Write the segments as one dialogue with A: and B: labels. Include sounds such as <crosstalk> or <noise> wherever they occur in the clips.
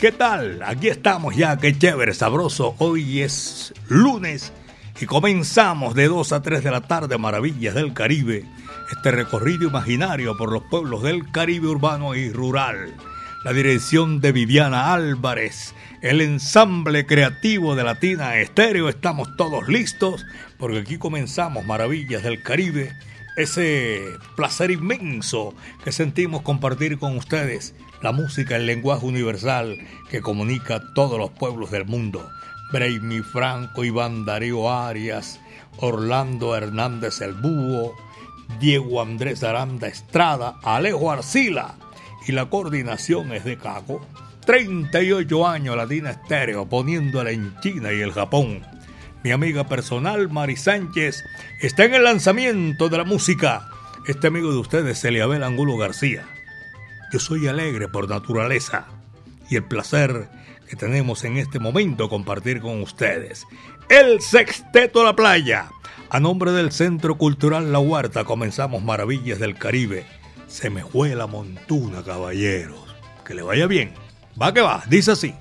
A: ¿Qué tal? Aquí estamos ya, qué chévere, sabroso. Hoy es lunes y comenzamos de 2 a 3 de la tarde, Maravillas del Caribe. Este recorrido imaginario por los pueblos del Caribe urbano y rural. La dirección de Viviana Álvarez, el ensamble creativo de Latina Estéreo. Estamos todos listos porque aquí comenzamos Maravillas del Caribe. Ese placer inmenso que sentimos compartir con ustedes la música, el lenguaje universal que comunica a todos los pueblos del mundo. Braimi Franco, Iván Darío Arias, Orlando Hernández el Búho, Diego Andrés Aranda Estrada, Alejo Arcila y la coordinación es de Cago. 38 años Latina Estéreo poniéndola en China y el Japón. Mi amiga personal Mari Sánchez está en el lanzamiento de la música. Este amigo de ustedes, Eliabel Angulo García. Yo soy alegre por naturaleza y el placer que tenemos en este momento compartir con ustedes. El Sexteto La Playa. A nombre del Centro Cultural La Huerta comenzamos Maravillas del Caribe. Se me fue la montuna, caballeros. Que le vaya bien. Va que va, dice así.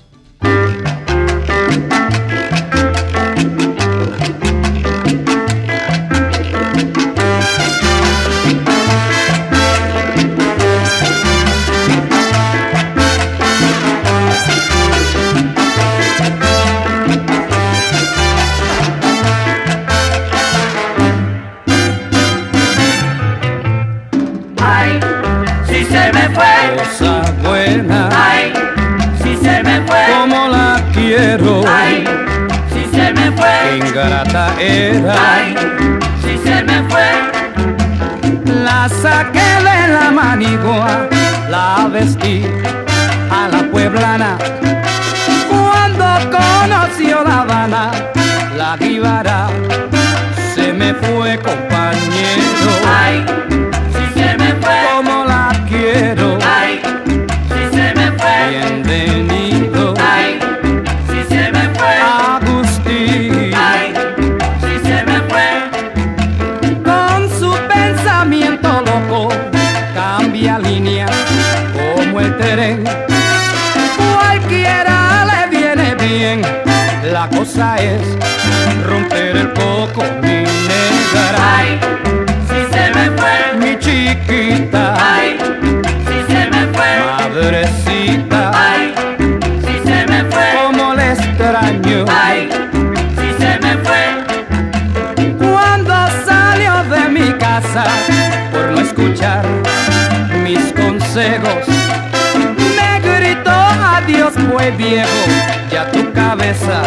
B: La viejo, ya tu cabeza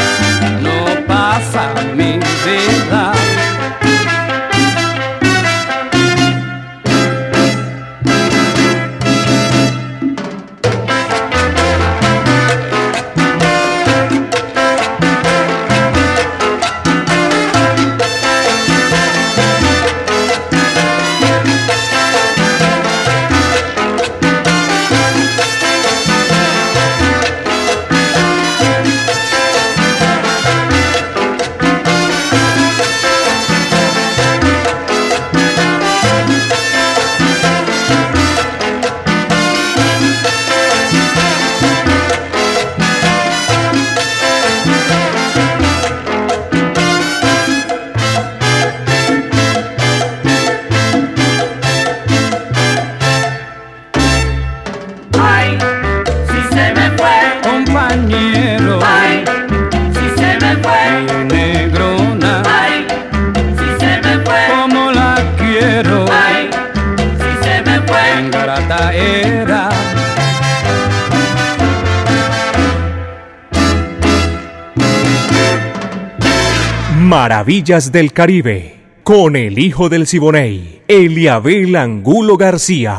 C: Del Caribe. con el hijo del Siboney, Eliabel Angulo García.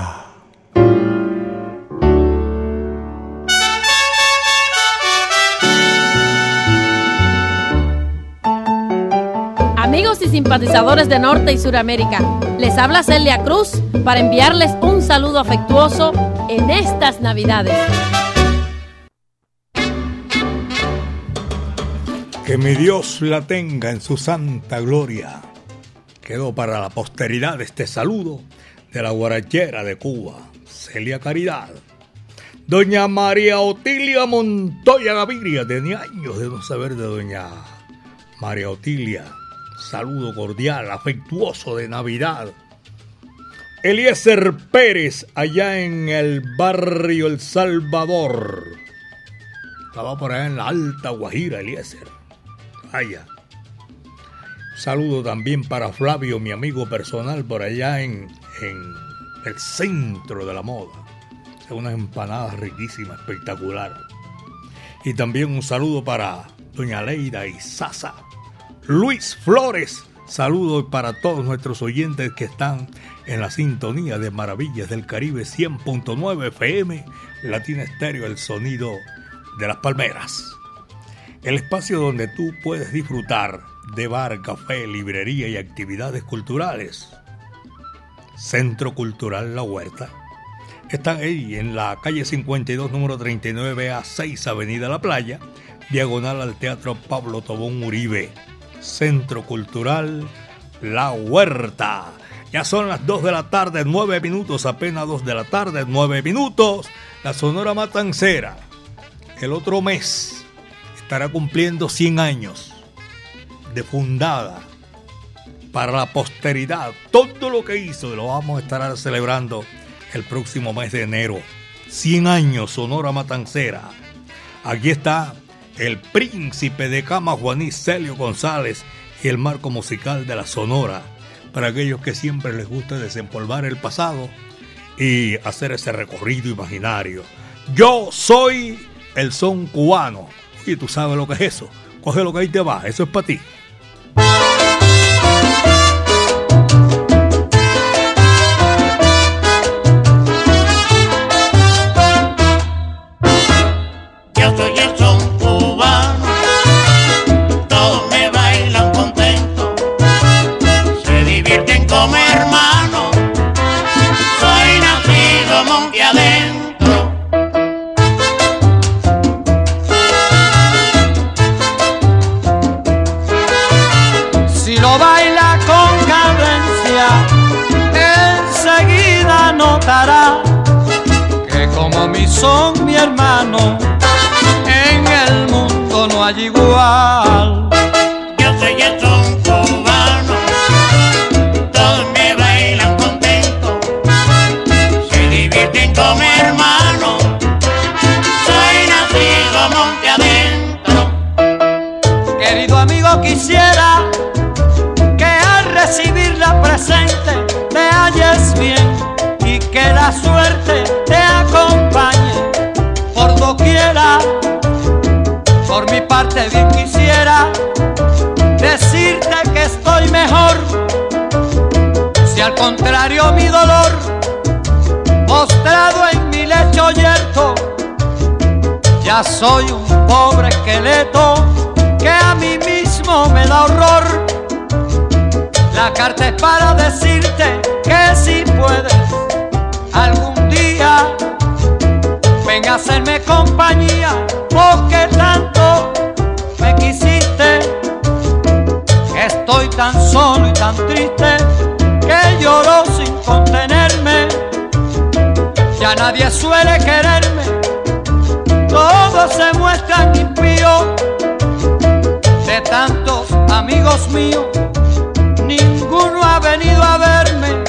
D: Amigos y simpatizadores de Norte y Suramérica, les habla Celia Cruz para enviarles un saludo afectuoso en estas Navidades.
A: Que mi Dios la tenga en su santa gloria. Quedó para la posteridad este saludo de la guarachera de Cuba, Celia Caridad. Doña María Otilia Montoya Gaviria, tenía años de no saber de doña María Otilia. Saludo cordial, afectuoso de Navidad. Eliezer Pérez, allá en el barrio El Salvador. Estaba por allá en la Alta Guajira, Eliezer. Vaya. Saludo también para Flavio, mi amigo personal, por allá en, el centro de la moda. Unas empanadas riquísimas, espectacular. Y también un saludo para Doña Leida y Sasa. Luis Flores, saludo para todos nuestros oyentes que están en la sintonía de Maravillas del Caribe 100.9 FM, Latina Estéreo, el sonido de las palmeras. El espacio donde tú puedes disfrutar de bar, café, librería y actividades culturales. Centro Cultural La Huerta. Está ahí en la calle 52, número 39 a 6, Avenida La Playa, diagonal al Teatro Pablo Tobón Uribe. Centro Cultural La Huerta. Ya son las 2 de la tarde, 9 minutos, apenas 2 de la tarde, 9 minutos. La Sonora Matancera, el otro mes, estará cumpliendo 100 años de fundada para la posteridad. Todo lo que hizo lo vamos a estar celebrando el próximo mes de enero. 100 años Sonora Matancera. Aquí está el príncipe de cama Juaní Celio González y el marco musical de la Sonora, para aquellos que siempre les gusta desempolvar el pasado y hacer ese recorrido imaginario. Yo soy el son cubano. Y tú sabes lo que es eso. Coge lo que ahí te va, eso es para ti.
E: Tantos amigos míos, ninguno ha venido a verme.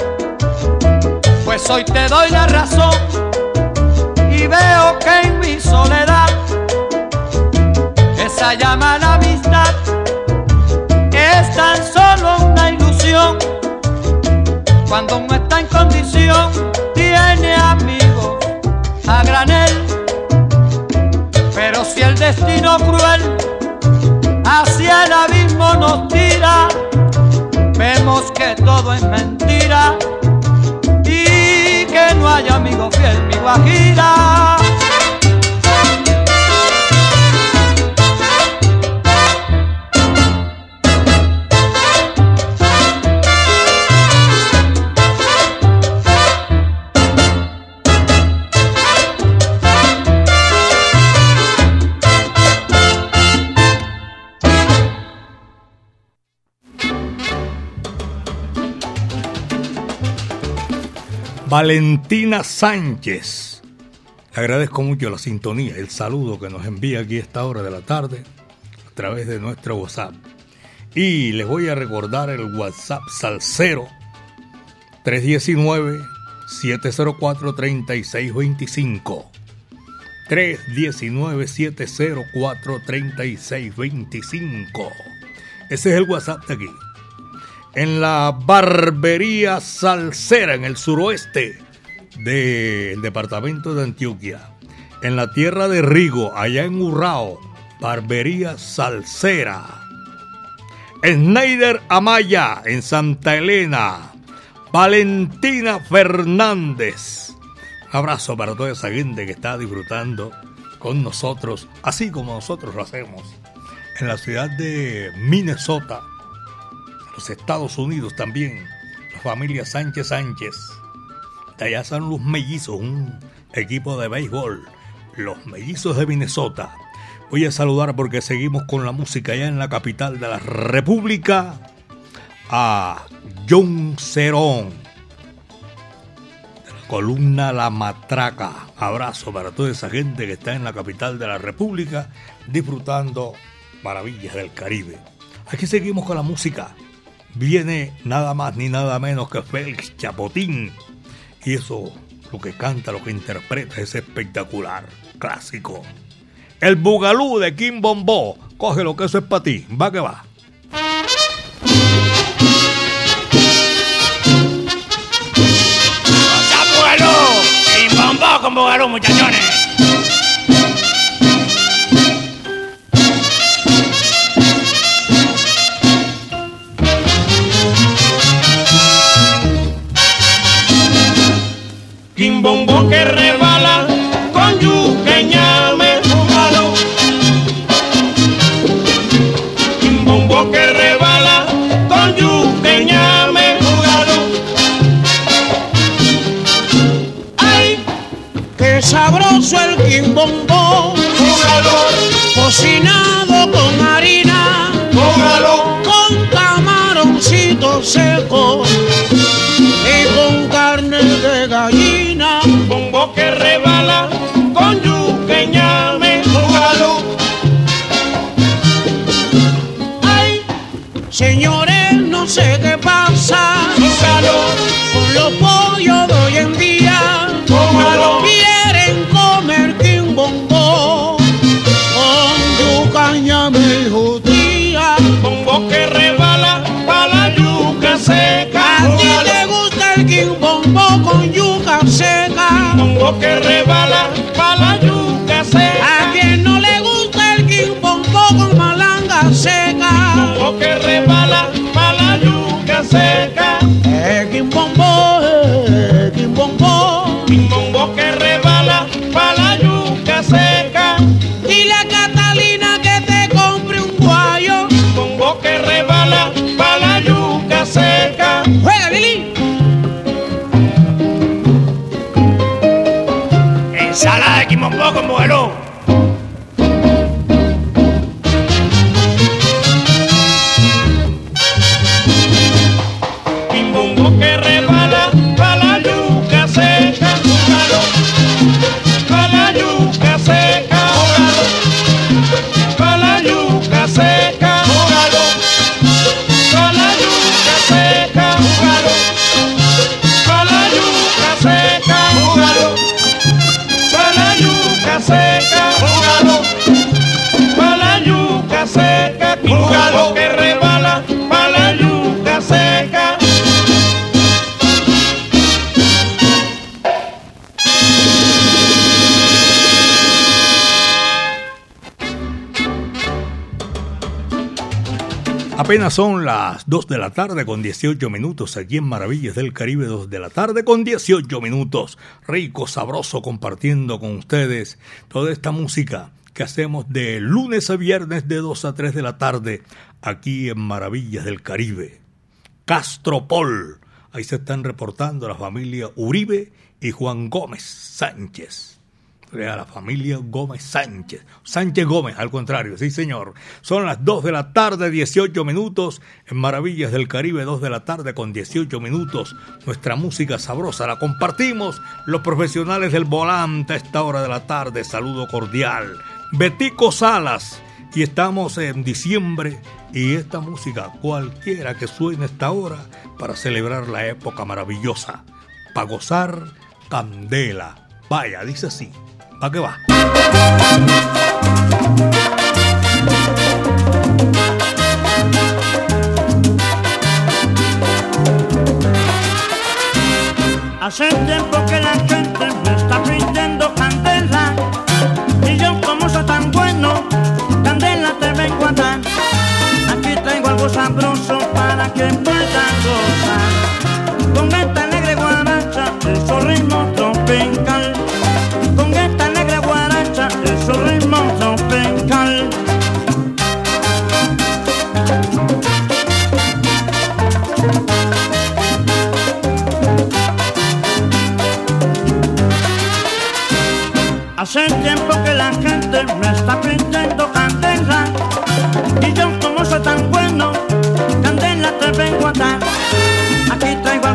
E: Pues hoy te doy la razón y veo que en mi soledad esa llama la amistad es tan solo una ilusión. Cuando uno está en condición, tiene amigos a granel si el destino cruel hacia el abismo nos tira, vemos que todo es mentira y que no hay amigo fiel, mi guajira.
A: Valentina Sánchez. Agradezco mucho la sintonía, el saludo que nos envía aquí a esta hora de la tarde a través de nuestro WhatsApp. Y les voy a recordar el WhatsApp Salcero 319-704-3625. 319-704-3625. Ese es el WhatsApp de aquí en la Barbería Salsera, en el suroeste del departamento de Antioquia. En la tierra de Rigo, allá en Urrao, Barbería Salsera. Schneider Amaya, en Santa Elena. Valentina Fernández. abrazo para toda esa gente que está disfrutando con nosotros, así como nosotros lo hacemos. En la ciudad de Minnesota, los Estados Unidos también, la familia Sánchez Sánchez. De allá son los mellizos, un equipo de béisbol, los mellizos de Minnesota. Voy a saludar porque seguimos con la música allá en la capital de la República a John Cerón. De la columna La Matraca. Abrazo para toda esa gente que está en la capital de la República disfrutando maravillas del Caribe. Aquí seguimos con la música viene nada más ni nada menos que Félix Chapotín. Y eso, lo que canta, lo que interpreta es espectacular, clásico. El Bugalú de Kim Bombó. Coge lo que eso es para ti. Va que va.
F: Con Bugalú, muchachones.
G: El quimbombo,
F: Jugalo,
G: cocinado con harina,
F: jugalo,
G: con camaroncito seco
F: Bombo que rebala pa' la yuca
G: A seca. quien no le gusta el quimbombo con malanga seca.
F: Bombo que rebala pa' la yuca seca.
G: El quimbombo,
F: Ensalada de quimombó
A: Apenas son las 2 de la tarde con 18 minutos aquí en Maravillas del Caribe, 2 de la tarde con 18 minutos. Rico, sabroso, compartiendo con ustedes toda esta música que hacemos de lunes a viernes de 2 a 3 de la tarde aquí en Maravillas del Caribe. Castropol, ahí se están reportando la familia Uribe y Juan Gómez Sánchez a la familia Gómez Sánchez. Sánchez Gómez, al contrario, sí señor. Son las 2 de la tarde, 18 minutos. En Maravillas del Caribe, 2 de la tarde con 18 minutos. Nuestra música sabrosa la compartimos. Los profesionales del volante a esta hora de la tarde. Saludo cordial. Betico Salas. Y estamos en diciembre y esta música, cualquiera que suene esta hora, para celebrar la época maravillosa. Para gozar, candela. Vaya, dice así. ¿A qué va?
H: Hace tiempo que la gente me está pidiendo candela y yo como soy tan bueno, candela te vengo a dar. Aquí tengo algo sabroso para que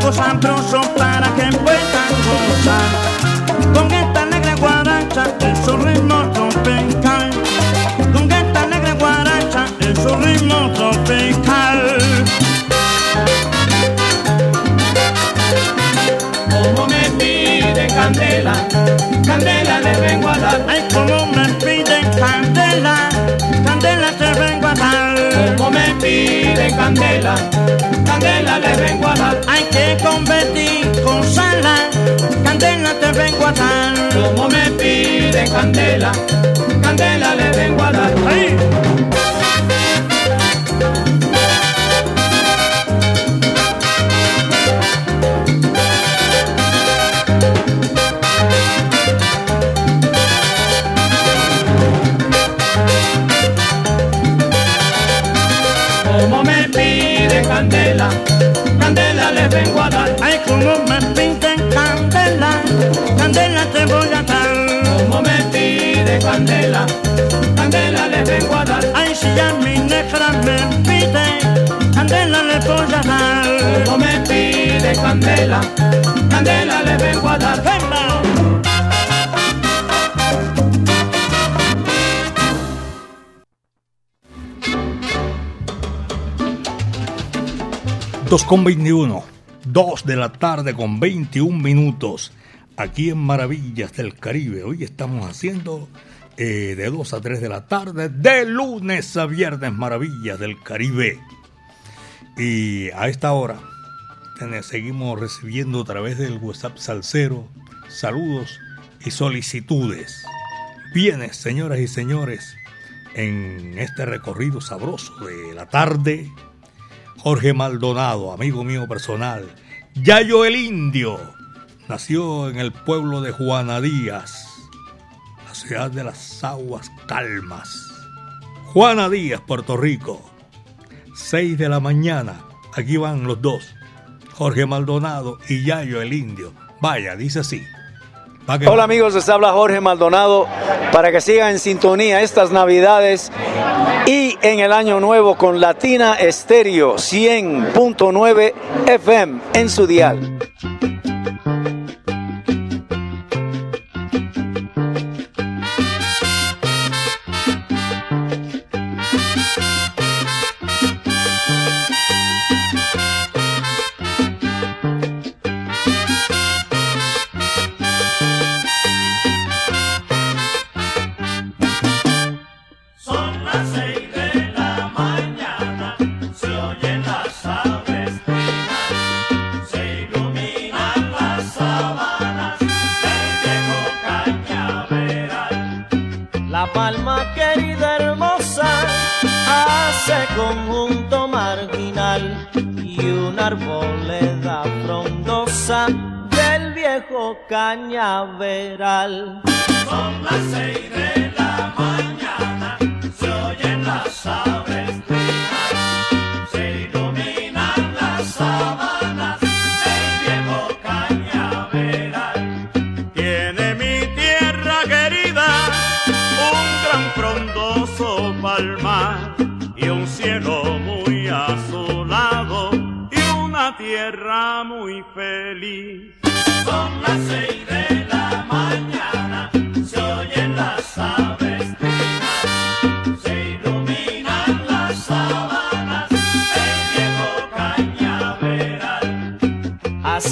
H: algo sabroso para que puedan gozar Con esta negra guaracha, el su ritmo tropical Con esta negra guaracha, el su ritmo tropical
I: Como me pide candela candela le vengo a dar.
H: Ay, como me piden candela, candela te vengo a dar.
I: Como me piden candela, vengo a dar.
H: Hay que convertir con sala, candela te vengo a dar.
I: Como me piden candela, candela le vengo a dar.
H: Ay.
I: Candela les vengo a dar.
H: Ay, como me piden candela, candela te voy a dar.
I: Como me pide candela, candela les vengo a dar.
H: Ay, si ya mi negra me pide, candela le voy a dar.
I: Como me pide candela, candela les vengo a dar.
A: 2 con 21, 2 de la tarde con 21 minutos, aquí en Maravillas del Caribe. Hoy estamos haciendo eh, de 2 a 3 de la tarde, de lunes a viernes, Maravillas del Caribe. Y a esta hora seguimos recibiendo a través del WhatsApp Salcero saludos y solicitudes. Bienes, señoras y señores, en este recorrido sabroso de la tarde Jorge Maldonado, amigo mío personal. Yayo el Indio nació en el pueblo de Juana Díaz, la ciudad de las aguas calmas. Juana Díaz, Puerto Rico. 6 de la mañana. Aquí van los dos. Jorge Maldonado y Yayo el Indio. Vaya, dice así.
J: Hola amigos, les habla Jorge Maldonado para que sigan en sintonía estas navidades y en el año nuevo con Latina Estéreo 100.9 FM en su dial.
K: Cañaveral.
I: Son las seis de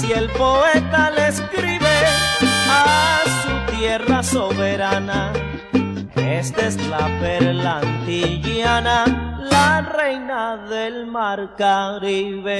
K: Así el poeta le escribe a su tierra soberana. Esta es la perla antillana, la reina del mar Caribe.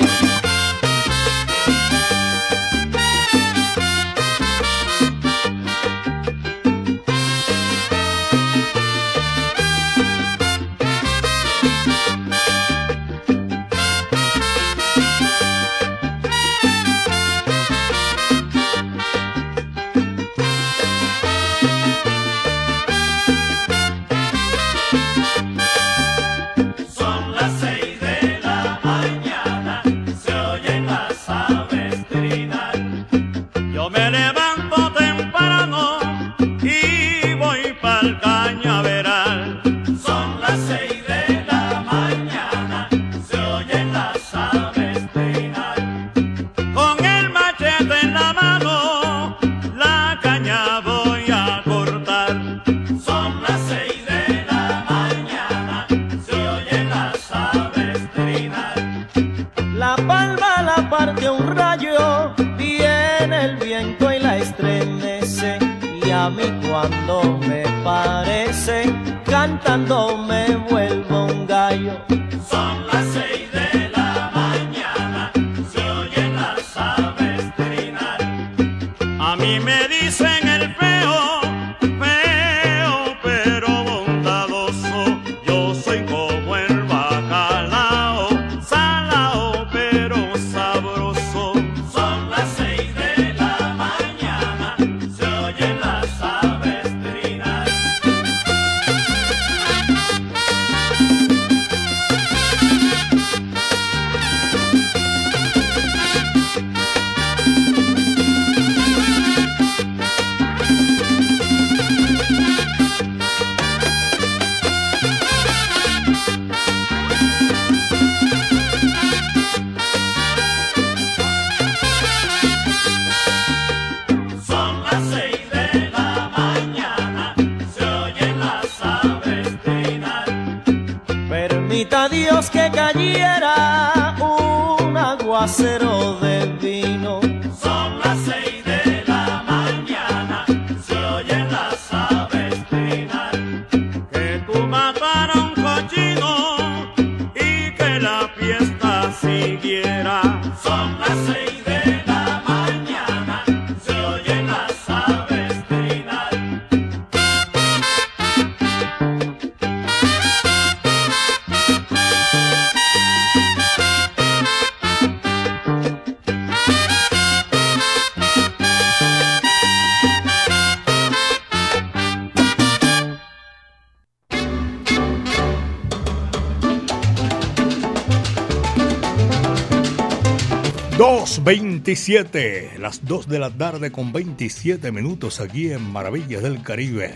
I: 27, las
A: 2 de la tarde con 27 minutos aquí en Maravillas del Caribe.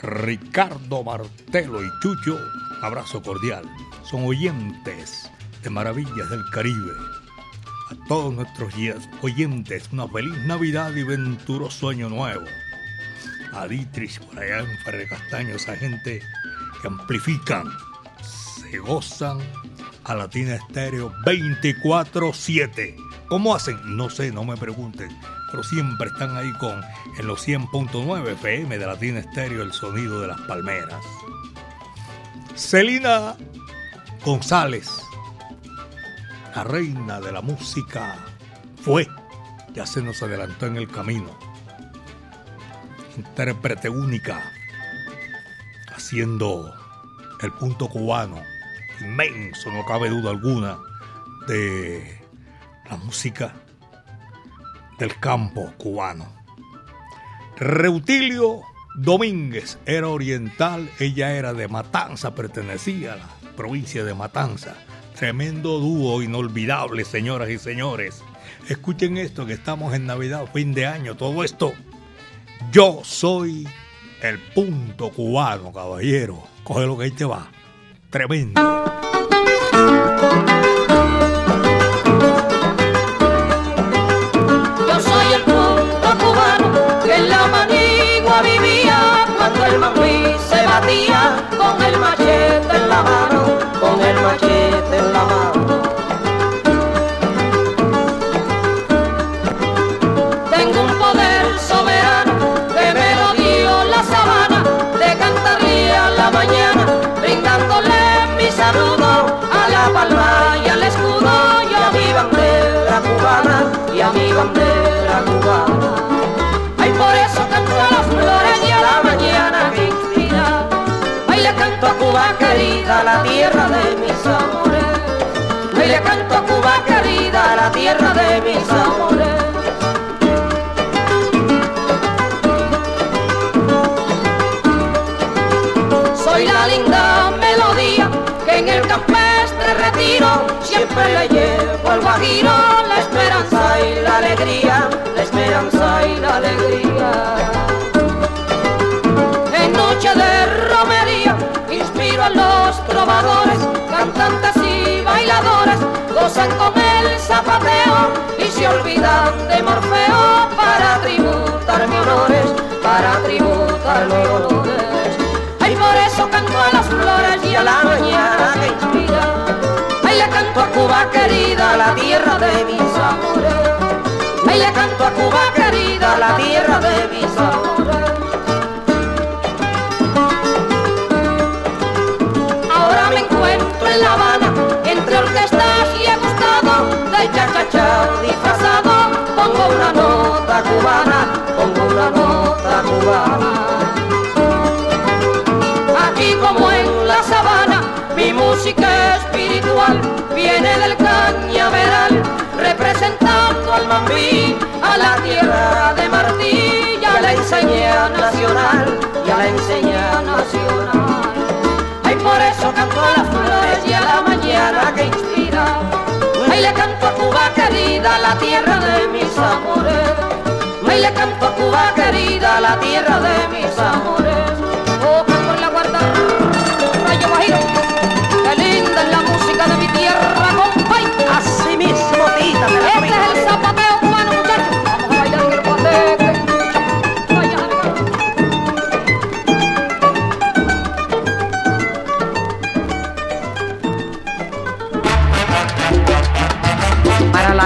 A: Ricardo Martelo y Chucho, abrazo cordial. Son oyentes de Maravillas del Caribe. A todos nuestros oyentes, una feliz Navidad y venturoso año nuevo. A Dietrich por allá en Ferre Castaño, esa gente que amplifican, se gozan a Latina Estéreo 24-7 ¿Cómo hacen? No sé, no me pregunten. Pero siempre están ahí con en los 100.9 FM de Latina Estéreo, el sonido de las palmeras. Celina González, la reina de la música, fue, ya se nos adelantó en el camino. Intérprete única, haciendo el punto cubano inmenso, no cabe duda alguna, de la música del campo cubano. Reutilio Domínguez era oriental, ella era de Matanza, pertenecía a la provincia de Matanza. Tremendo dúo, inolvidable, señoras y señores. Escuchen esto, que estamos en Navidad, fin de año, todo esto. Yo soy el punto cubano, caballero. Coge lo que ahí te va. Tremendo.
L: Con el machete en la mano, con el machete en la mano. Tengo un poder soberano que me lo dio la sabana, te cantaría la mañana brindándole mi saludo a la palma y al escudo y a mi bandera cubana y a mi bandera cubana. Querida, la tierra de mis amores. Ay, le canto a Cuba querida, la tierra de mis amores. Soy la linda melodía que en el campestre retiro siempre le llevo al guajiro la esperanza y la alegría, la esperanza y la alegría. Cantantes y bailadores, gozan con el zapateo y se olvidan de Morfeo para tributarme honores, para tributarme honores. Ay, por eso canto a las flores y a la mañana que inspira. Ay, le canto a Cuba querida, la tierra de mis amores. Ay, le canto a Cuba querida, la tierra de mis amores. En La Habana, entre orquestas y he gustado de cha-cha-cha disfrazado. Pongo una nota cubana, pongo una nota cubana. Aquí como en la sabana, mi música espiritual viene del cañaveral, representando al mambí, a la tierra de Martí, y a la enseña nacional, y a la enseña nacional. Que inspira. Ay, le canto a Cuba querida, la tierra de mis amores. Ay, le canto a Cuba querida, la tierra de mis amores. Oh, en la guarda, rayo guajiro.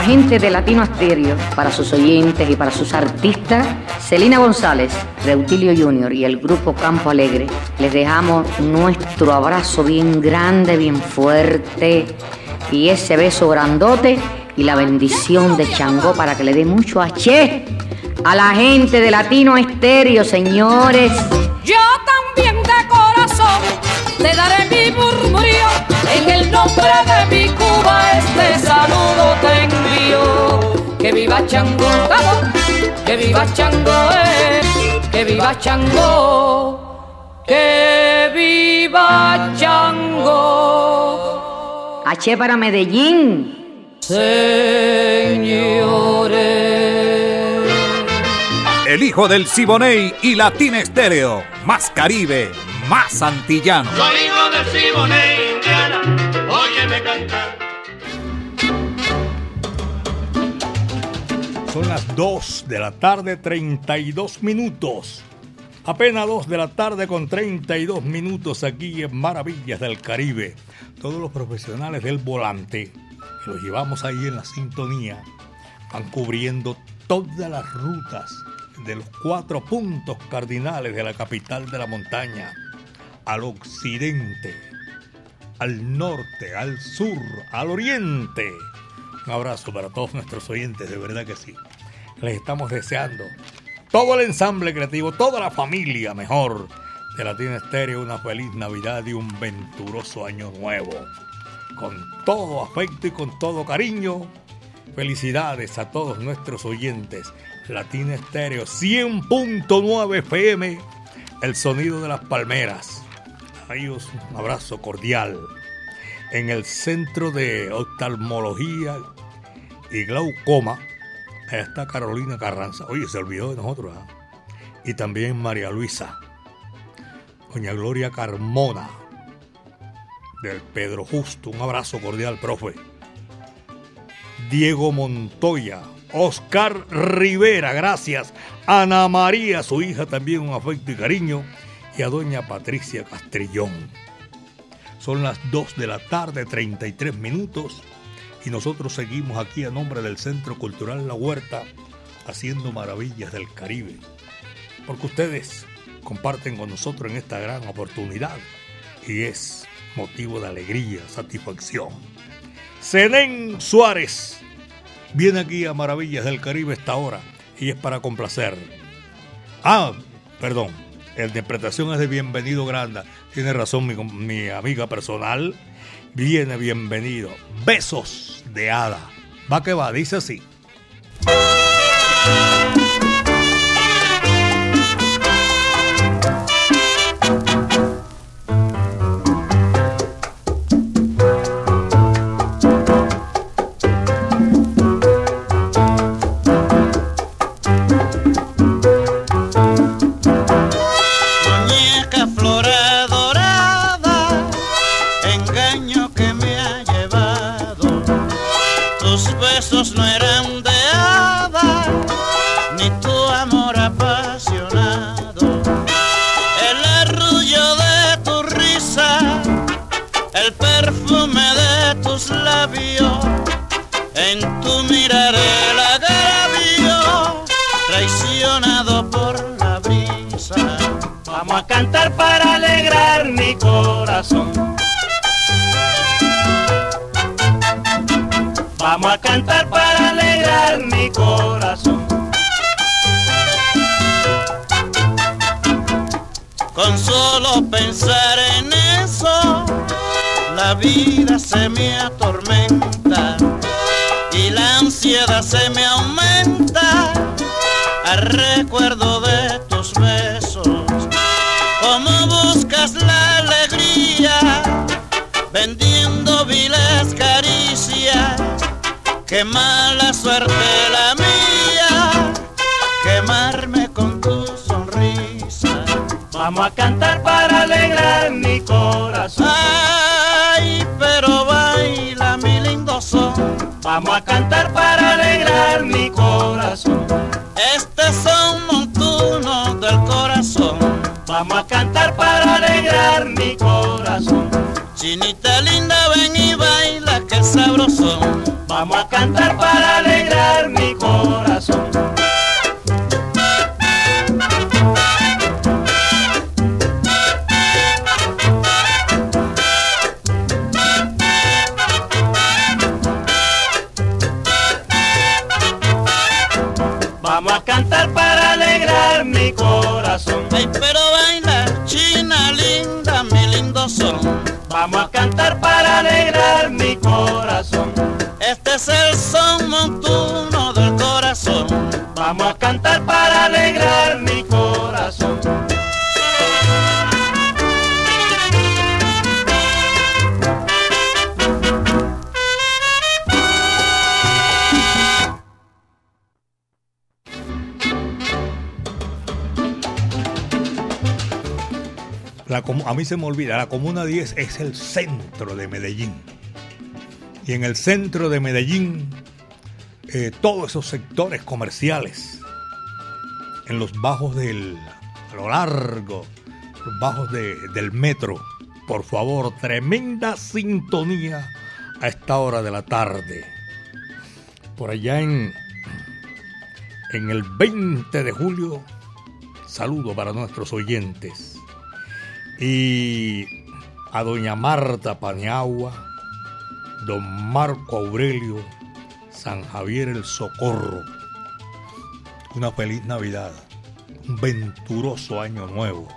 M: Gente de Latino Asterio, para sus oyentes y para sus artistas, Celina González, Reutilio Junior y el grupo Campo Alegre, les dejamos nuestro abrazo bien grande, bien fuerte y ese beso grandote y la bendición de Changó para que le dé mucho H a la gente de Latino Estéreo, señores.
L: Yo también de corazón te daré mi murmurio. En el nombre de mi Cuba este saludo te envío. Que viva Chango, vamos, que viva Chango, eh, que viva Chango, que viva Chango.
M: H para Medellín.
L: Señores.
N: El hijo del Siboney y Latina Estéreo. Más Caribe, más antillano.
I: Soy hijo del Siboney, óyeme cantar.
A: Son las 2 de la tarde, 32 minutos. Apenas 2 de la tarde con 32 minutos aquí en Maravillas del Caribe. Todos los profesionales del volante, que los llevamos ahí en la sintonía, van cubriendo todas las rutas de los cuatro puntos cardinales de la capital de la montaña. Al occidente, al norte, al sur, al oriente. Un abrazo para todos nuestros oyentes, de verdad que sí. Les estamos deseando todo el ensamble creativo, toda la familia mejor de Latina Estéreo, una feliz Navidad y un venturoso año nuevo. Con todo afecto y con todo cariño, Felicidades a todos nuestros oyentes. Latina Estéreo 100.9 FM, el sonido de las palmeras. Amigos, un abrazo cordial. En el Centro de Oftalmología y Glaucoma, está Carolina Carranza. Oye, se olvidó de nosotros. ¿ah? Y también María Luisa. Doña Gloria Carmona, del Pedro Justo. Un abrazo cordial, profe. Diego Montoya, Oscar Rivera, gracias. Ana María, su hija, también un afecto y cariño. Y a doña Patricia Castrillón. Son las 2 de la tarde, 33 minutos. Y nosotros seguimos aquí a nombre del Centro Cultural La Huerta, haciendo maravillas del Caribe. Porque ustedes comparten con nosotros en esta gran oportunidad. Y es motivo de alegría, satisfacción. Zenén Suárez viene aquí a Maravillas del Caribe esta hora y es para complacer. Ah, perdón, interpretación es de Bienvenido Granda. Tiene razón mi, mi amiga personal. Viene bienvenido. Besos de hada. Va que va, dice así.
O: Cantar para alegrar mi corazón. Vamos a cantar para alegrar mi corazón. Con solo pensar en eso, la vida se me atormenta y la ansiedad se me aumenta al recuerdo de Qué mala suerte la mía, quemarme con tu sonrisa. Vamos a cantar para alegrar mi corazón. Ay, pero baila mi lindo son. Vamos a cantar para alegrar mi corazón. Este son montuno del corazón. Vamos a cantar para alegrar mi corazón. Chinita linda, ven y baila que sabrosón. Vamos a cantar para
A: mí se me olvida, la Comuna 10 es el centro de Medellín. Y en el centro de Medellín, eh, todos esos sectores comerciales, en los bajos del, a lo largo, los bajos de- del metro, por favor, tremenda sintonía a esta hora de la tarde. Por allá en, en el 20 de julio, saludo para nuestros oyentes y a doña Marta Paniagua, don Marco Aurelio, San Javier el Socorro. Una feliz Navidad, un venturoso año nuevo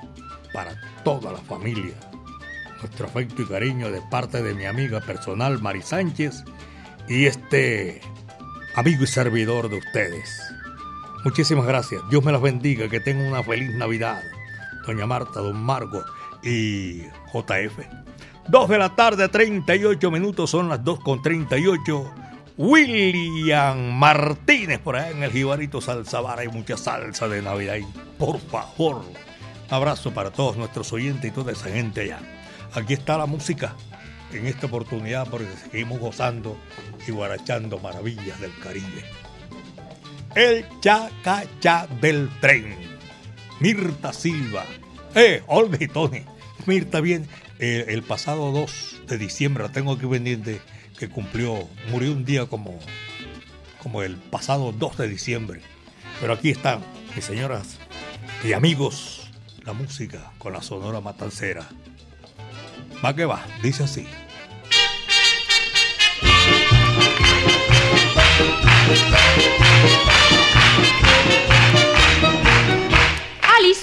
A: para toda la familia. Nuestro afecto y cariño de parte de mi amiga personal Mari Sánchez y este amigo y servidor de ustedes. Muchísimas gracias. Dios me las bendiga. Que tengan una feliz Navidad. Doña Marta, Don Margo y JF. 2 de la tarde, 38 minutos. Son las 2 con 38. William Martínez por allá en el Jibarito Salsa Bar. Hay mucha salsa de Navidad. Y por favor, abrazo para todos nuestros oyentes y toda esa gente allá. Aquí está la música en esta oportunidad porque seguimos gozando y guarachando maravillas del Caribe. El Chacachá del tren. Mirta Silva. Eh, y Tony. Mirta bien. el pasado 2 de diciembre, la tengo aquí pendiente, que cumplió, murió un día como, como el pasado 2 de diciembre. Pero aquí están, mis señoras y amigos, la música con la sonora matancera. Va que va, dice así.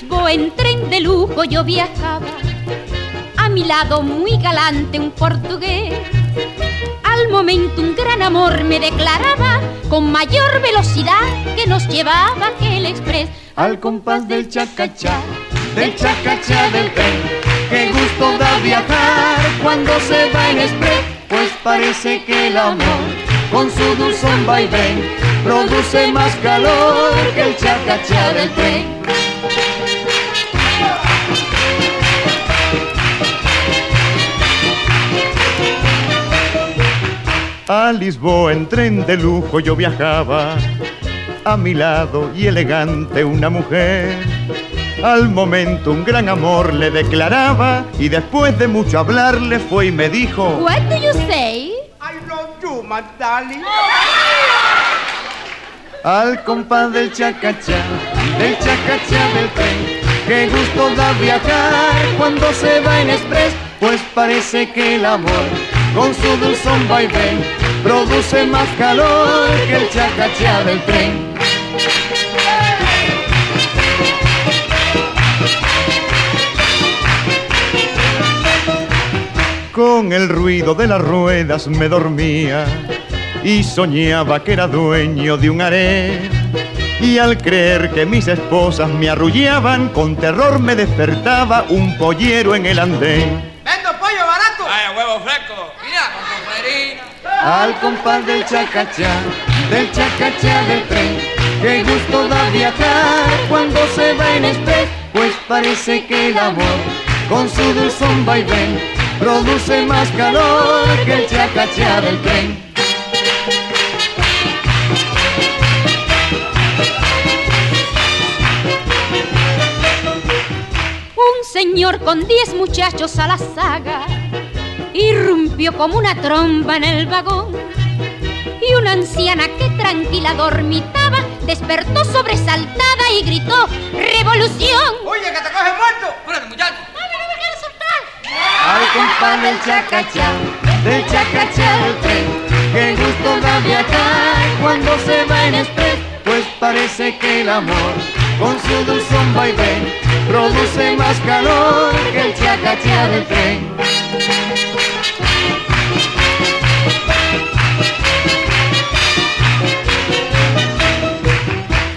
P: Lisboa en tren de lujo yo viajaba, a mi lado muy galante un portugués. Al momento un gran amor me declaraba, con mayor velocidad que nos llevaba aquel express.
Q: Al compás del chacachá, del chacachá del tren, qué gusto da viajar cuando se va en express, pues parece que el amor con su dulzón vaivén produce más calor que el chacachá del tren. A Lisboa en tren de lujo yo viajaba, a mi lado y elegante una mujer. Al momento un gran amor le declaraba y después de mucho hablar le fue y me dijo,
P: What do you say?
G: I love you, my darling.
Q: al compás del chacachá, del chacachá del tren. Qué gusto da viajar cuando se va en express, pues parece que el amor con su dulzón vaivén produce más calor que el chacachá del tren. Con el ruido de las ruedas me dormía y soñaba que era dueño de un harén. Y al creer que mis esposas me arrullaban, con terror me despertaba un pollero en el andén.
G: Vendo pollo barato.
R: Vaya, huevo fresco.
Q: Al compás del chacachá, del chacachá del tren, qué gusto da viajar cuando se va en express, pues parece que el amor con su dulzón vaivén produce más calor que el chacachá del tren.
P: Un señor con diez muchachos a la saga irrumpió como una tromba en el vagón. Y una anciana que tranquila dormitaba despertó sobresaltada y gritó ¡Revolución!
G: Oye, que te coge muerto.
R: Espérate, muchacho.
Q: Al compás del chacachá, del chacachá del tren, qué gusto da viajar cuando se va en express, pues parece que el amor con su dulzón vaivén produce más calor que el chacachá del tren.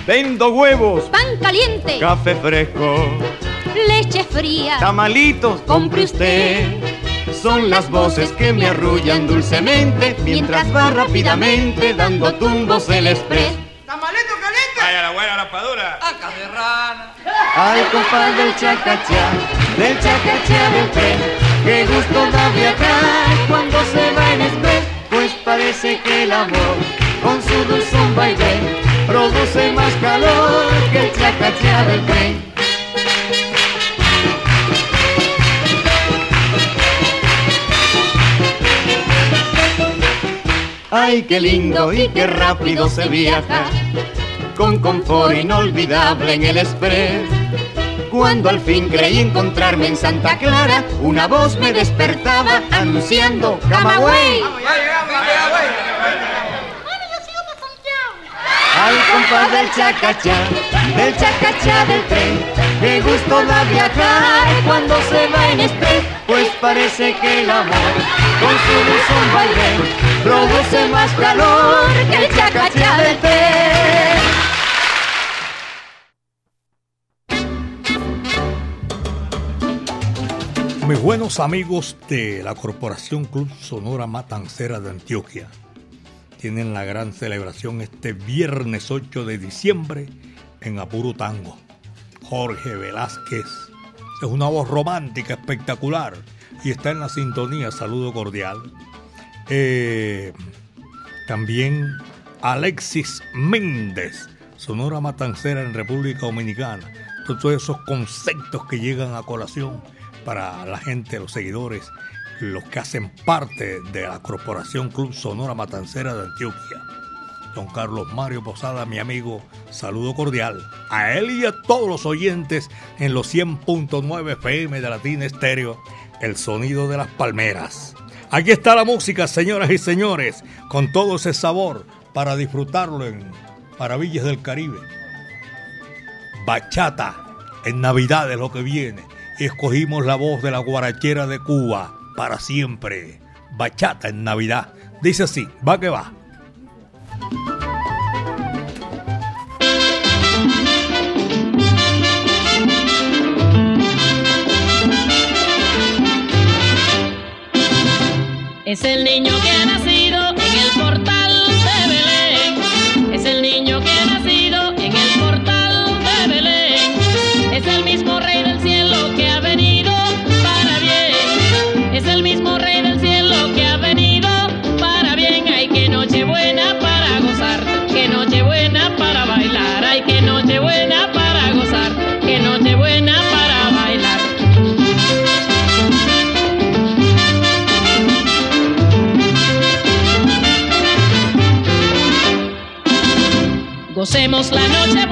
Q: Vendo huevos,
P: Pan caliente,
Q: café fresco,
P: leche fría.
Q: tamalitos, compre usted. Son las voces que me arrullan dulcemente mientras va rápidamente dando tumbos el express.
G: Tamalito caliente.
R: Vaya, la buena raspadura. Acá de rana.
Q: Al compás del chacachá, del chacachá del tren, qué gusto da viajar cuando se va en express, pues parece que el amor con su dulzón vaivén produce más calor que el chacachá del tren. Ay, qué lindo y qué rápido se viaja, con confort inolvidable en el express. Cuando al fin creí encontrarme en Santa Clara, una voz me despertaba anunciando Camagüey. Al compás del chacachá, del chacachá del tren. Qué gusto da viajar cuando se va en express, pues parece que el amor con su dulzón vaivén produce más calor que el chacachá del tren.
A: Mis buenos amigos de la Corporación Club Sonora Matancera de Antioquia tienen la gran celebración este viernes 8 de diciembre en Apuro Tango. Jorge Velázquez es una voz romántica espectacular y está en la sintonía. Saludo cordial. Eh, también Alexis Méndez, Sonora Matancera en República Dominicana. Todos esos conceptos que llegan a colación para la gente, los seguidores, los que hacen parte de la Corporación Club Sonora Matancera de Antioquia. Don Carlos Mario Posada, mi amigo, saludo cordial a él y a todos los oyentes en los 100.9 FM de Latina Estéreo, el sonido de las palmeras. Aquí está la música, señoras y señores, con todo ese sabor para disfrutarlo en Maravillas del Caribe. Bachata, en Navidad es lo que viene. Escogimos la voz de la guarachera de Cuba para siempre. Bachata en Navidad. Dice así, va que va.
S: Es el niño que ha Gocemos la noche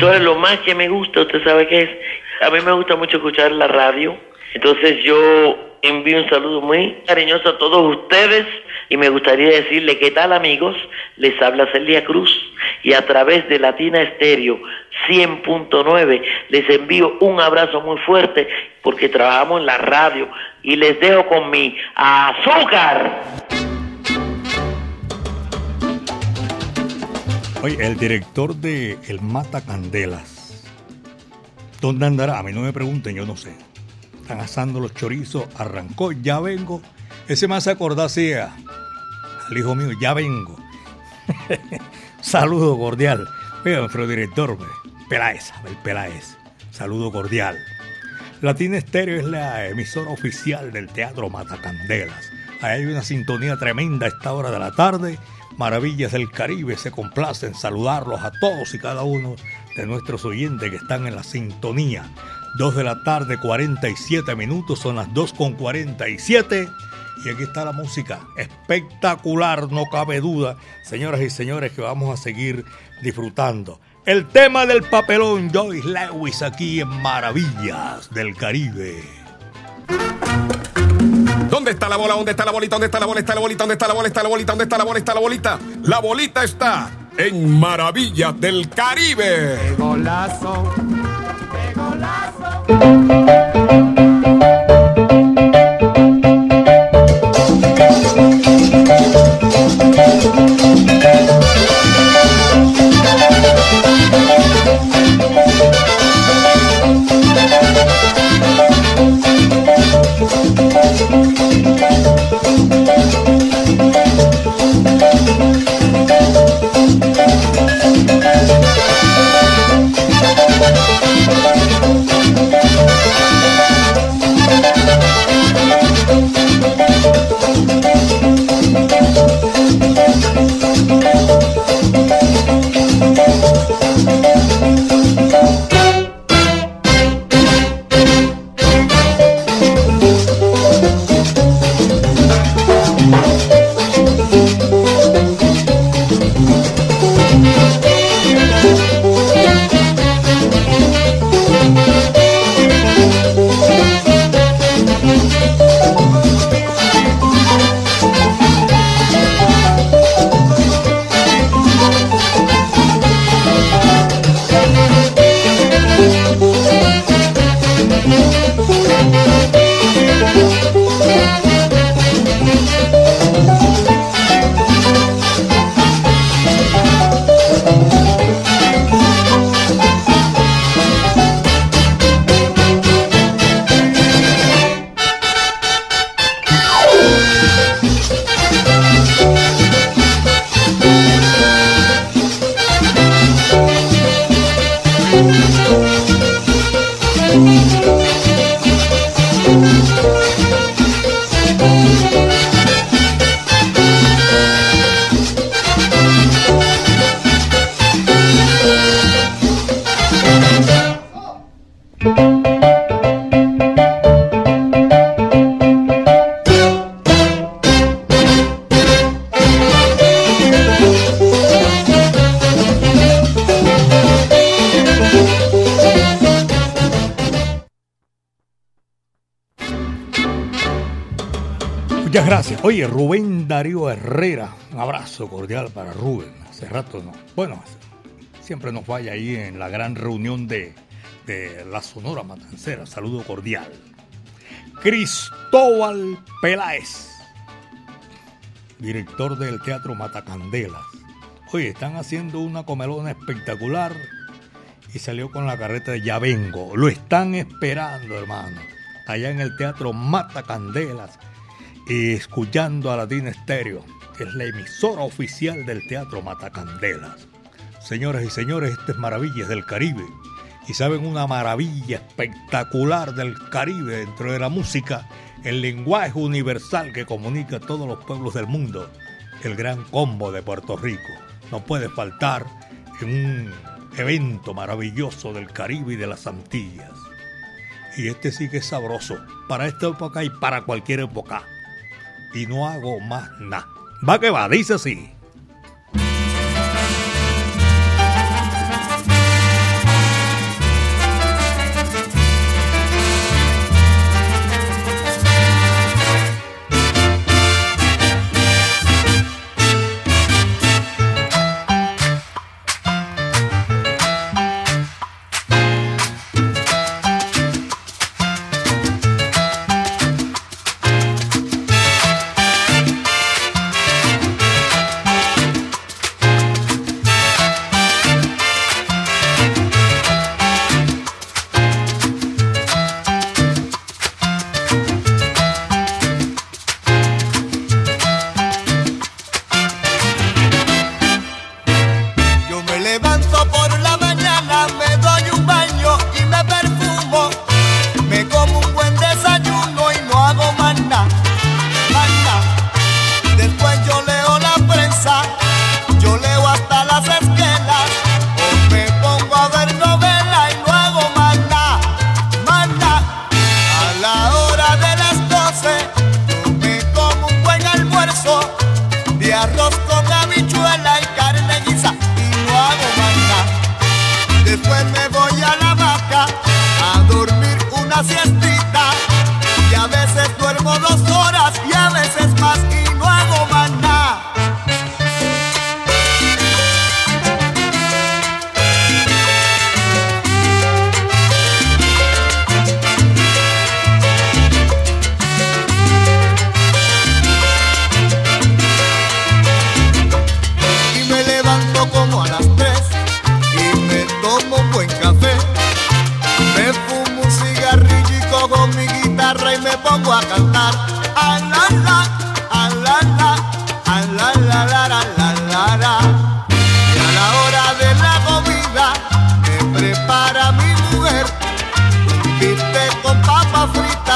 T: Entonces lo más que me gusta, usted sabe qué es, a mí me gusta mucho escuchar la radio. Entonces yo envío un saludo muy cariñoso a todos ustedes y me gustaría decirle qué tal amigos, les habla Celia Cruz y a través de Latina Estéreo 100.9 les envío un abrazo muy fuerte porque trabajamos en la radio y les dejo con mi azúcar.
A: Oye, el director de El Mata Candelas. ¿Dónde andará? A mí no me pregunten, yo no sé. Están asando los chorizos, arrancó, ya vengo. Ese me hace acordar así a- al hijo mío, ya vengo. <laughs> Saludo cordial. Oiga, nuestro director, Peláez, Abel Peláez. Saludo cordial. Latina Estéreo es la emisora oficial del Teatro Matacandelas. Ahí hay una sintonía tremenda a esta hora de la tarde. Maravillas del Caribe se complace en saludarlos a todos y cada uno de nuestros oyentes que están en la sintonía. 2 de la tarde, 47 minutos, son las 2 con 47. Y aquí está la música, espectacular, no cabe duda, señoras y señores, que vamos a seguir disfrutando. El tema del papelón, Joyce Lewis, aquí en Maravillas del Caribe.
U: ¿Dónde está la bola? ¿Dónde está la bolita? ¿Dónde está la bola? ¿Está la bolita? ¿Dónde está la bola? ¿Está la bolita? ¿Dónde está la bola? ¿Está la bolita? La bolita está en Maravillas del Caribe.
B: Golazo.
A: Muchas gracias. Oye, Rubén Darío Herrera, un abrazo cordial para Rubén. Hace rato no. Bueno, siempre nos vaya ahí en la gran reunión de, de la Sonora Matancera. Saludo cordial. Cristóbal Peláez, director del Teatro Matacandelas. Oye, están haciendo una comelona espectacular y salió con la carreta de Ya Vengo. Lo están esperando, hermano, allá en el Teatro Matacandelas y escuchando a Latina Estéreo, que es la emisora oficial del Teatro Matacandelas. Señoras y señores, estas es Maravillas del Caribe. Y saben una maravilla espectacular del Caribe dentro de la música, el lenguaje universal que comunica a todos los pueblos del mundo, el gran combo de Puerto Rico. No puede faltar en un evento maravilloso del Caribe y de las Antillas. Y este sí que es sabroso, para esta época y para cualquier época. Y no hago más nada. Va que va, dice así.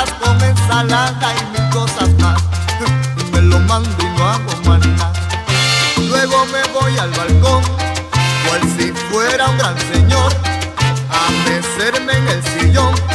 V: Papas con ensalada y mil cosas más. <laughs> Me lo mando y no hago más. Luego me voy al balcón, cual si fuera un gran señor, a mecerme en el sillón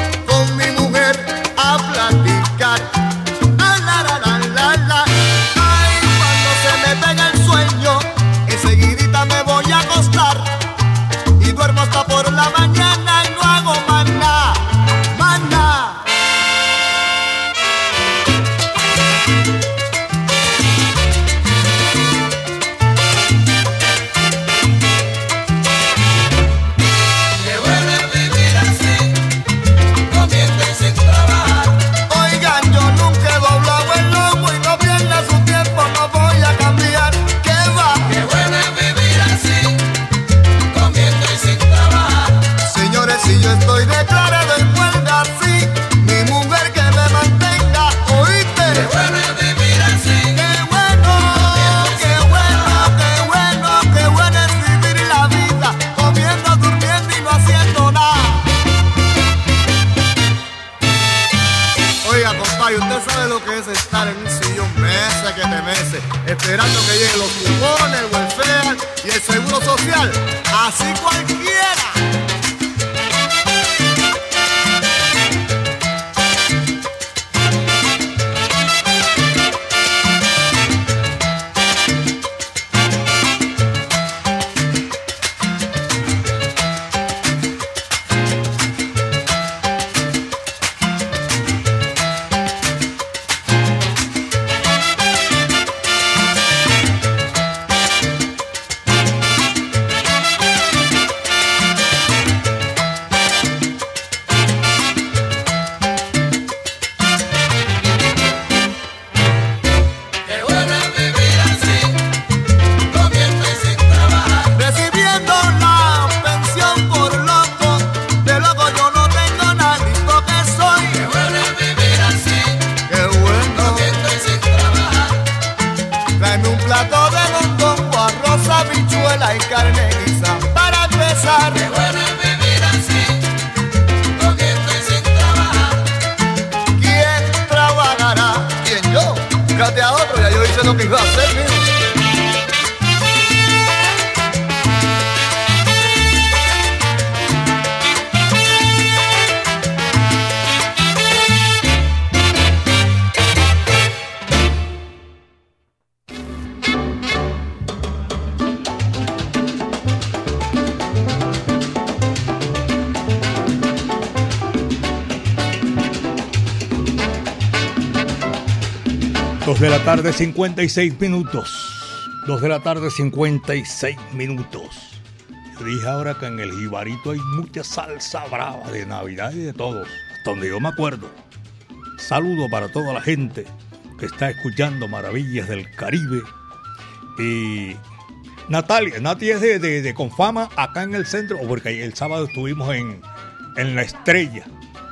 A: 56 minutos. Dos de la tarde, 56 minutos. Yo dije ahora que en el jibarito hay mucha salsa brava de Navidad y de todos, hasta donde yo me acuerdo. Saludo para toda la gente que está escuchando Maravillas del Caribe. Y Natalia, Nati es de Confama acá en el centro, porque el sábado estuvimos en, en la estrella,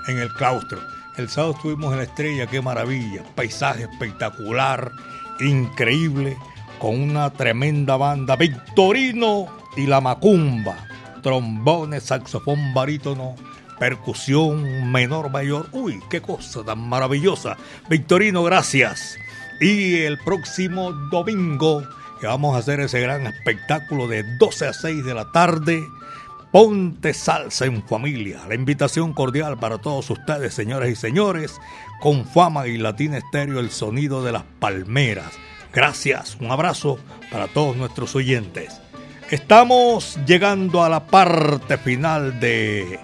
A: en el claustro. El sábado estuvimos en la estrella, qué maravilla, paisaje espectacular, increíble, con una tremenda banda, Victorino y la Macumba, trombones, saxofón barítono, percusión menor mayor, uy, qué cosa tan maravillosa. Victorino, gracias. Y el próximo domingo que vamos a hacer ese gran espectáculo de 12 a 6 de la tarde. Ponte salsa en familia. La invitación cordial para todos ustedes, señoras y señores, con fama y latina estéreo, el sonido de las palmeras. Gracias, un abrazo para todos nuestros oyentes. Estamos llegando a la parte final de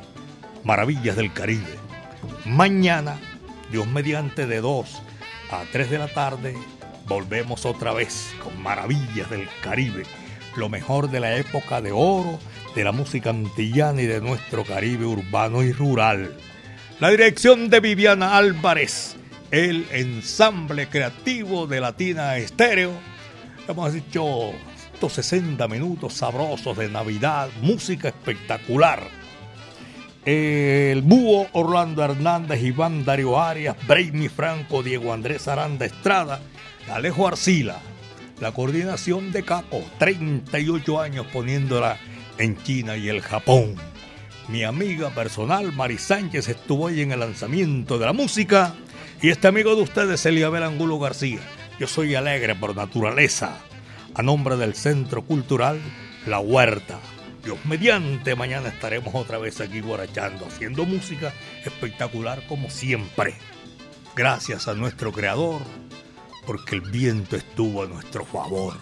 A: Maravillas del Caribe. Mañana, Dios mediante de 2 a 3 de la tarde volvemos otra vez con Maravillas del Caribe, lo mejor de la época de oro de la música antillana y de nuestro Caribe urbano y rural. La dirección de Viviana Álvarez, el ensamble creativo de Latina Estéreo. Hemos dicho estos 60 minutos sabrosos de Navidad, música espectacular. El Búho Orlando Hernández, Iván Dario Arias, Brainy Franco, Diego Andrés Aranda Estrada, Alejo Arcila. La coordinación de Caco, 38 años poniéndola en China y el Japón. Mi amiga personal Mari Sánchez estuvo ahí en el lanzamiento de la música. Y este amigo de ustedes, Eliabel Angulo García. Yo soy alegre por naturaleza. A nombre del Centro Cultural La Huerta. Dios mediante, mañana estaremos otra vez aquí guarachando, haciendo música espectacular como siempre. Gracias a nuestro creador, porque el viento estuvo a nuestro favor.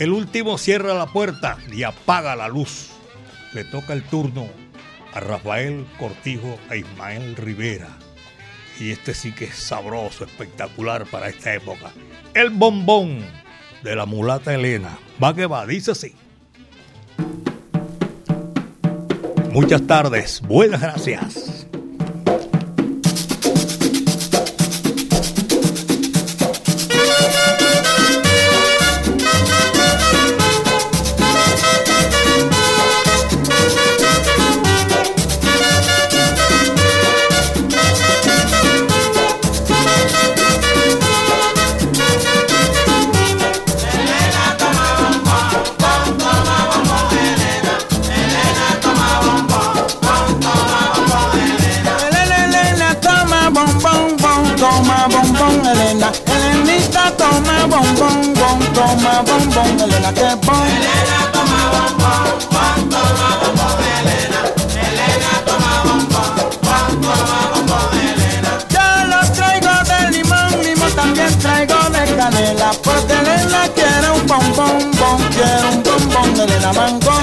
A: El último cierra la puerta y apaga la luz. Le toca el turno a Rafael Cortijo e Ismael Rivera. Y este sí que es sabroso, espectacular para esta época. El bombón de la mulata Elena. Va que va, dice así. Muchas tardes, buenas gracias.
W: Elena, que toma bombón, bon, toma bombón, Elena. Elena toma bombón, bon, toma bombón, Elena. Yo los traigo de limón, limón también traigo de canela. Porque Elena quiere un bombón, bon, quiere un bombón, Elena mangón.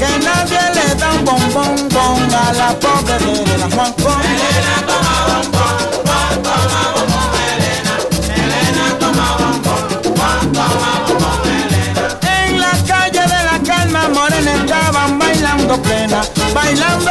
W: Que nadie le da un bombón, bon a la pobre de Elena Juan con. Elena toma bombón, bon, toma bombón, Elena. Elena toma bombón, bon, toma bombón, Elena. En la calle de la calma morena estaban bailando plena, bailando